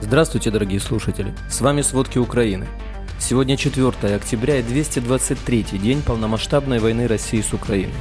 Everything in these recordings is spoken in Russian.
Здравствуйте, дорогие слушатели! С вами «Сводки Украины». Сегодня 4 октября и 223 день полномасштабной войны России с Украиной.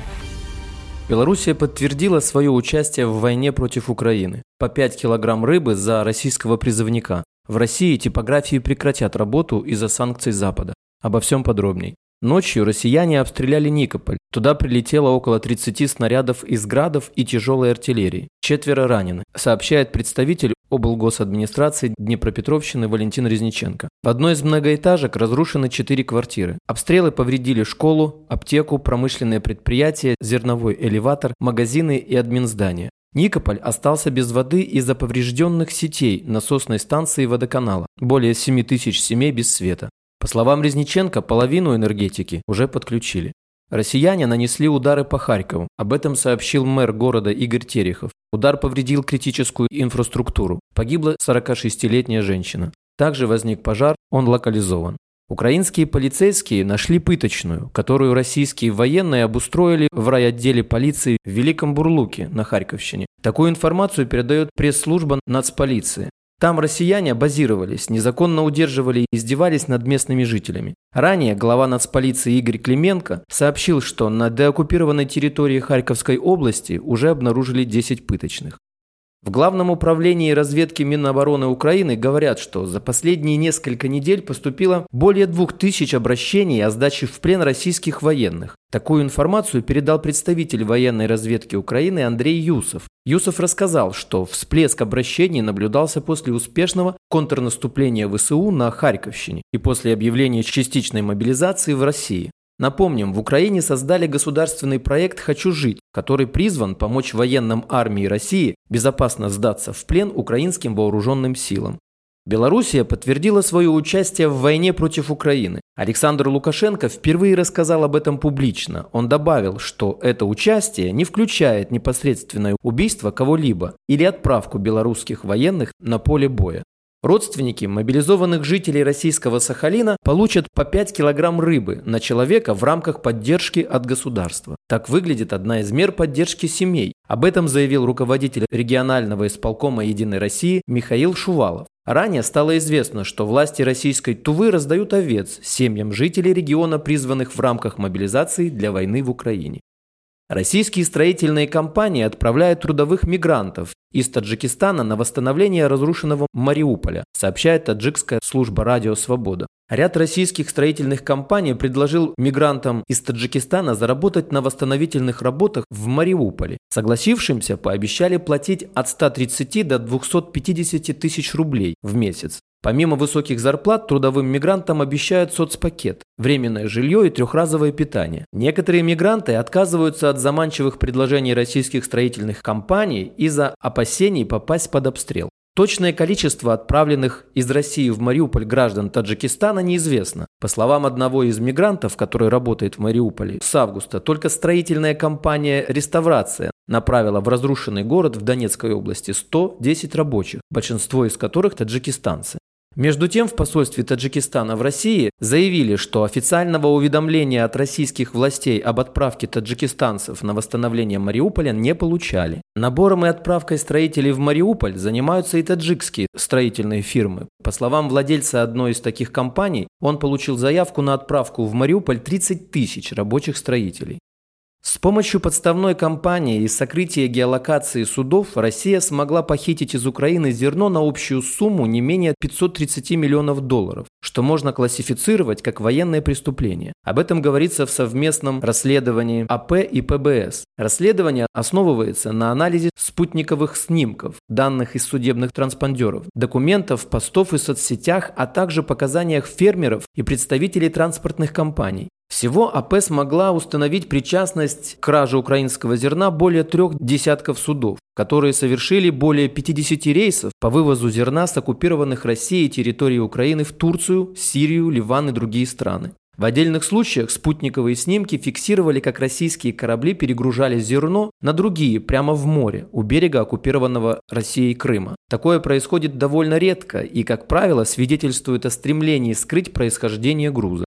Белоруссия подтвердила свое участие в войне против Украины. По 5 килограмм рыбы за российского призывника. В России типографии прекратят работу из-за санкций Запада. Обо всем подробней. Ночью россияне обстреляли Никополь. Туда прилетело около 30 снарядов из градов и тяжелой артиллерии. Четверо ранены, сообщает представитель облгосадминистрации Днепропетровщины Валентин Резниченко. В одной из многоэтажек разрушены четыре квартиры. Обстрелы повредили школу, аптеку, промышленные предприятия, зерновой элеватор, магазины и админздания. Никополь остался без воды из-за поврежденных сетей насосной станции водоканала. Более 7 тысяч семей без света. По словам Резниченко, половину энергетики уже подключили. Россияне нанесли удары по Харькову. Об этом сообщил мэр города Игорь Терехов. Удар повредил критическую инфраструктуру. Погибла 46-летняя женщина. Также возник пожар, он локализован. Украинские полицейские нашли пыточную, которую российские военные обустроили в райотделе полиции в Великом Бурлуке на Харьковщине. Такую информацию передает пресс-служба нацполиции. Там россияне базировались, незаконно удерживали и издевались над местными жителями. Ранее глава нацполиции Игорь Клименко сообщил, что на деоккупированной территории Харьковской области уже обнаружили 10 пыточных. В Главном управлении разведки Минобороны Украины говорят, что за последние несколько недель поступило более двух тысяч обращений о сдаче в плен российских военных. Такую информацию передал представитель военной разведки Украины Андрей Юсов. Юсов рассказал, что всплеск обращений наблюдался после успешного контрнаступления ВСУ на Харьковщине и после объявления частичной мобилизации в России. Напомним, в Украине создали государственный проект «Хочу жить», который призван помочь военным армии России безопасно сдаться в плен украинским вооруженным силам. Белоруссия подтвердила свое участие в войне против Украины. Александр Лукашенко впервые рассказал об этом публично. Он добавил, что это участие не включает непосредственное убийство кого-либо или отправку белорусских военных на поле боя. Родственники мобилизованных жителей российского Сахалина получат по 5 килограмм рыбы на человека в рамках поддержки от государства. Так выглядит одна из мер поддержки семей. Об этом заявил руководитель регионального исполкома «Единой России» Михаил Шувалов. Ранее стало известно, что власти российской Тувы раздают овец семьям жителей региона, призванных в рамках мобилизации для войны в Украине. Российские строительные компании отправляют трудовых мигрантов из Таджикистана на восстановление разрушенного Мариуполя, сообщает таджикская служба «Радио Свобода». Ряд российских строительных компаний предложил мигрантам из Таджикистана заработать на восстановительных работах в Мариуполе. Согласившимся пообещали платить от 130 до 250 тысяч рублей в месяц. Помимо высоких зарплат, трудовым мигрантам обещают соцпакет, временное жилье и трехразовое питание. Некоторые мигранты отказываются от заманчивых предложений российских строительных компаний из-за опасений попасть под обстрел. Точное количество отправленных из России в Мариуполь граждан Таджикистана неизвестно. По словам одного из мигрантов, который работает в Мариуполе, с августа только строительная компания «Реставрация» направила в разрушенный город в Донецкой области 110 рабочих, большинство из которых таджикистанцы. Между тем, в посольстве Таджикистана в России заявили, что официального уведомления от российских властей об отправке таджикистанцев на восстановление Мариуполя не получали. Набором и отправкой строителей в Мариуполь занимаются и таджикские строительные фирмы. По словам владельца одной из таких компаний, он получил заявку на отправку в Мариуполь 30 тысяч рабочих строителей. С помощью подставной кампании и сокрытия геолокации судов Россия смогла похитить из Украины зерно на общую сумму не менее 530 миллионов долларов, что можно классифицировать как военное преступление. Об этом говорится в совместном расследовании АП и ПБС. Расследование основывается на анализе спутниковых снимков, данных из судебных транспондеров, документов, постов в соцсетях, а также показаниях фермеров и представителей транспортных компаний. Всего АП смогла установить причастность к краже украинского зерна более трех десятков судов, которые совершили более 50 рейсов по вывозу зерна с оккупированных Россией территорий Украины в Турцию, Сирию, Ливан и другие страны. В отдельных случаях спутниковые снимки фиксировали, как российские корабли перегружали зерно на другие прямо в море, у берега оккупированного Россией Крыма. Такое происходит довольно редко и, как правило, свидетельствует о стремлении скрыть происхождение груза.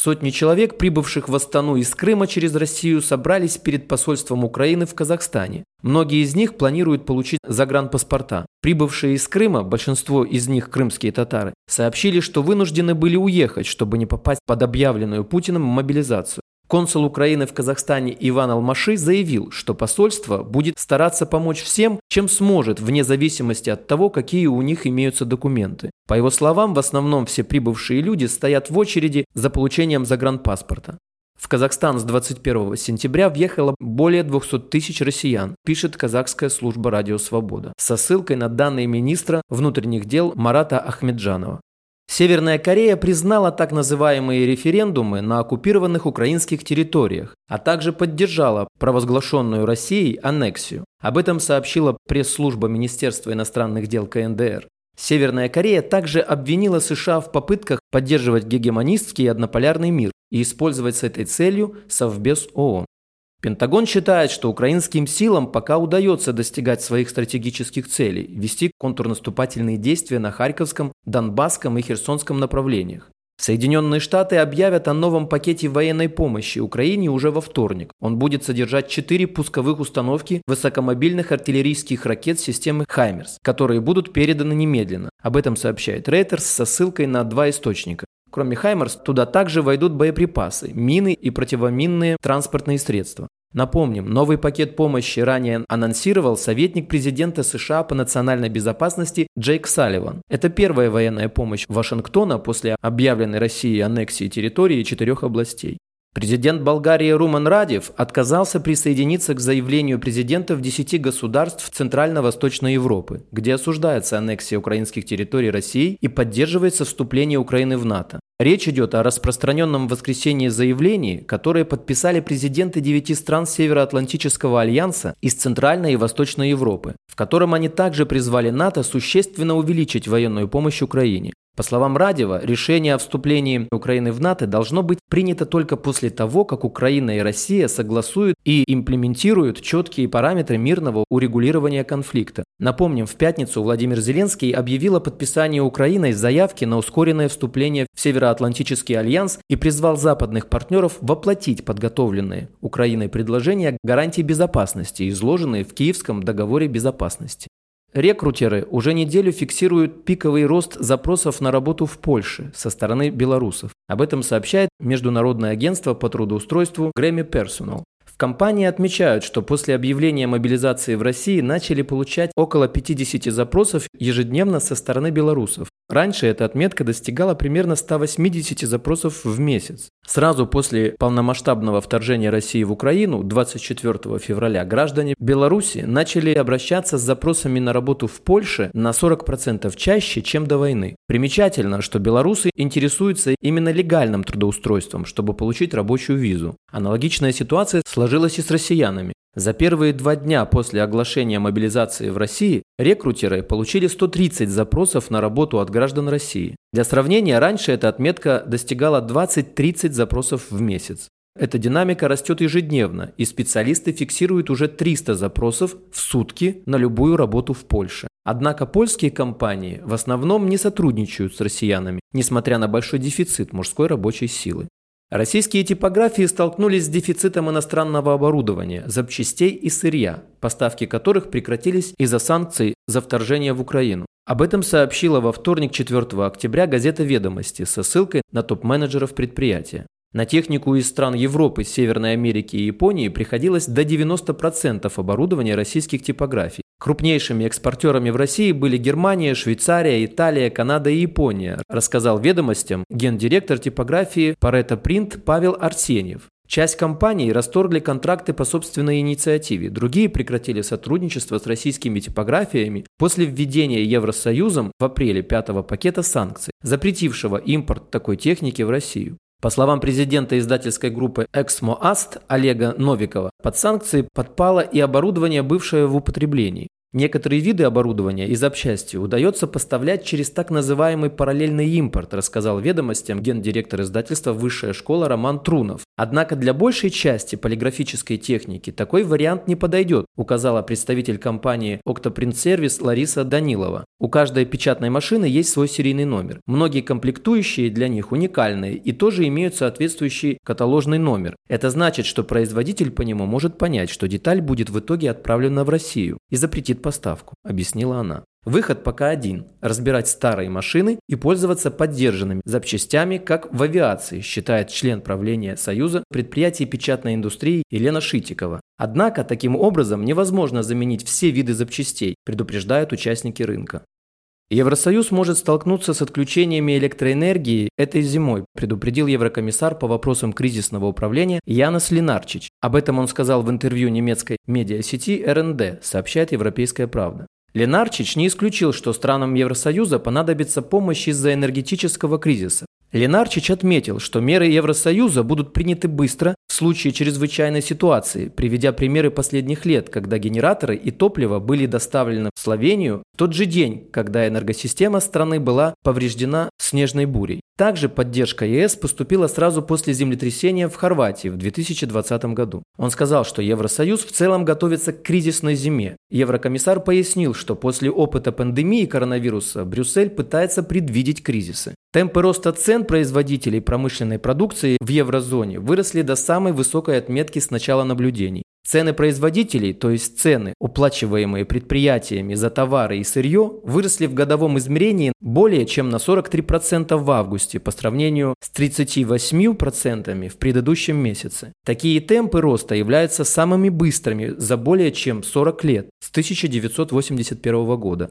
Сотни человек, прибывших в Астану из Крыма через Россию, собрались перед посольством Украины в Казахстане. Многие из них планируют получить загранпаспорта. Прибывшие из Крыма, большинство из них крымские татары, сообщили, что вынуждены были уехать, чтобы не попасть под объявленную Путиным мобилизацию. Консул Украины в Казахстане Иван Алмаши заявил, что посольство будет стараться помочь всем, чем сможет, вне зависимости от того, какие у них имеются документы. По его словам, в основном все прибывшие люди стоят в очереди за получением загранпаспорта. В Казахстан с 21 сентября въехало более 200 тысяч россиян, пишет казахская служба «Радио Свобода», со ссылкой на данные министра внутренних дел Марата Ахмеджанова. Северная Корея признала так называемые референдумы на оккупированных украинских территориях, а также поддержала провозглашенную Россией аннексию. Об этом сообщила пресс-служба Министерства иностранных дел КНДР. Северная Корея также обвинила США в попытках поддерживать гегемонистский и однополярный мир и использовать с этой целью Совбез ООН. Пентагон считает, что украинским силам пока удается достигать своих стратегических целей, вести контрнаступательные действия на Харьковском, Донбасском и Херсонском направлениях. Соединенные Штаты объявят о новом пакете военной помощи Украине уже во вторник. Он будет содержать четыре пусковых установки высокомобильных артиллерийских ракет системы «Хаймерс», которые будут переданы немедленно. Об этом сообщает Рейтерс со ссылкой на два источника. Кроме «Хаймерс», туда также войдут боеприпасы, мины и противоминные транспортные средства. Напомним, новый пакет помощи ранее анонсировал советник президента США по национальной безопасности Джейк Салливан. Это первая военная помощь Вашингтона после объявленной Россией аннексии территории четырех областей. Президент Болгарии Руман Радев отказался присоединиться к заявлению президентов 10 государств Центрально-Восточной Европы, где осуждается аннексия украинских территорий России и поддерживается вступление Украины в НАТО. Речь идет о распространенном в воскресенье заявлении, которое подписали президенты девяти стран Североатлантического альянса из Центральной и Восточной Европы, в котором они также призвали НАТО существенно увеличить военную помощь Украине. По словам Радева, решение о вступлении Украины в НАТО должно быть принято только после того, как Украина и Россия согласуют и имплементируют четкие параметры мирного урегулирования конфликта. Напомним, в пятницу Владимир Зеленский объявил о подписании Украиной заявки на ускоренное вступление в Североатлантический альянс и призвал западных партнеров воплотить подготовленные Украиной предложения гарантий безопасности, изложенные в Киевском договоре безопасности. Рекрутеры уже неделю фиксируют пиковый рост запросов на работу в Польше со стороны белорусов. Об этом сообщает Международное агентство по трудоустройству Grammy Personal. В компании отмечают, что после объявления мобилизации в России начали получать около 50 запросов ежедневно со стороны белорусов. Раньше эта отметка достигала примерно 180 запросов в месяц. Сразу после полномасштабного вторжения России в Украину 24 февраля граждане Беларуси начали обращаться с запросами на работу в Польше на 40% чаще, чем до войны. Примечательно, что белорусы интересуются именно легальным трудоустройством, чтобы получить рабочую визу. Аналогичная ситуация сложилась и с россиянами. За первые два дня после оглашения мобилизации в России рекрутеры получили 130 запросов на работу от граждан России. Для сравнения, раньше эта отметка достигала 20-30 запросов в месяц. Эта динамика растет ежедневно, и специалисты фиксируют уже 300 запросов в сутки на любую работу в Польше. Однако польские компании в основном не сотрудничают с россиянами, несмотря на большой дефицит мужской рабочей силы. Российские типографии столкнулись с дефицитом иностранного оборудования, запчастей и сырья, поставки которых прекратились из-за санкций за вторжение в Украину. Об этом сообщила во вторник 4 октября газета «Ведомости» со ссылкой на топ-менеджеров предприятия. На технику из стран Европы, Северной Америки и Японии приходилось до 90% оборудования российских типографий. Крупнейшими экспортерами в России были Германия, Швейцария, Италия, Канада и Япония, рассказал ведомостям гендиректор типографии Pareto Print Павел Арсеньев. Часть компаний расторгли контракты по собственной инициативе, другие прекратили сотрудничество с российскими типографиями после введения Евросоюзом в апреле пятого пакета санкций, запретившего импорт такой техники в Россию. По словам президента издательской группы «Эксмо Аст» Олега Новикова, под санкции подпало и оборудование, бывшее в употреблении. Некоторые виды оборудования и запчасти удается поставлять через так называемый параллельный импорт, рассказал ведомостям гендиректор издательства «Высшая школа» Роман Трунов. Однако для большей части полиграфической техники такой вариант не подойдет, указала представитель компании Octoprint Service Лариса Данилова. У каждой печатной машины есть свой серийный номер. Многие комплектующие для них уникальные и тоже имеют соответствующий каталожный номер. Это значит, что производитель по нему может понять, что деталь будет в итоге отправлена в Россию и запретит прекратит поставку, объяснила она. Выход пока один – разбирать старые машины и пользоваться поддержанными запчастями, как в авиации, считает член правления Союза предприятий печатной индустрии Елена Шитикова. Однако таким образом невозможно заменить все виды запчастей, предупреждают участники рынка. Евросоюз может столкнуться с отключениями электроэнергии этой зимой, предупредил еврокомиссар по вопросам кризисного управления Янос Ленарчич. Об этом он сказал в интервью немецкой медиасети РНД, сообщает Европейская правда. Ленарчич не исключил, что странам Евросоюза понадобится помощь из-за энергетического кризиса. Ленарчич отметил, что меры Евросоюза будут приняты быстро в случае чрезвычайной ситуации, приведя примеры последних лет, когда генераторы и топливо были доставлены в Словению в тот же день, когда энергосистема страны была повреждена снежной бурей. Также поддержка ЕС поступила сразу после землетрясения в Хорватии в 2020 году. Он сказал, что Евросоюз в целом готовится к кризисной зиме. Еврокомиссар пояснил, что после опыта пандемии коронавируса Брюссель пытается предвидеть кризисы. Темпы роста цен производителей промышленной продукции в еврозоне выросли до самой высокой отметки с начала наблюдений. Цены производителей, то есть цены, уплачиваемые предприятиями за товары и сырье, выросли в годовом измерении более чем на 43% в августе по сравнению с 38% в предыдущем месяце. Такие темпы роста являются самыми быстрыми за более чем 40 лет с 1981 года.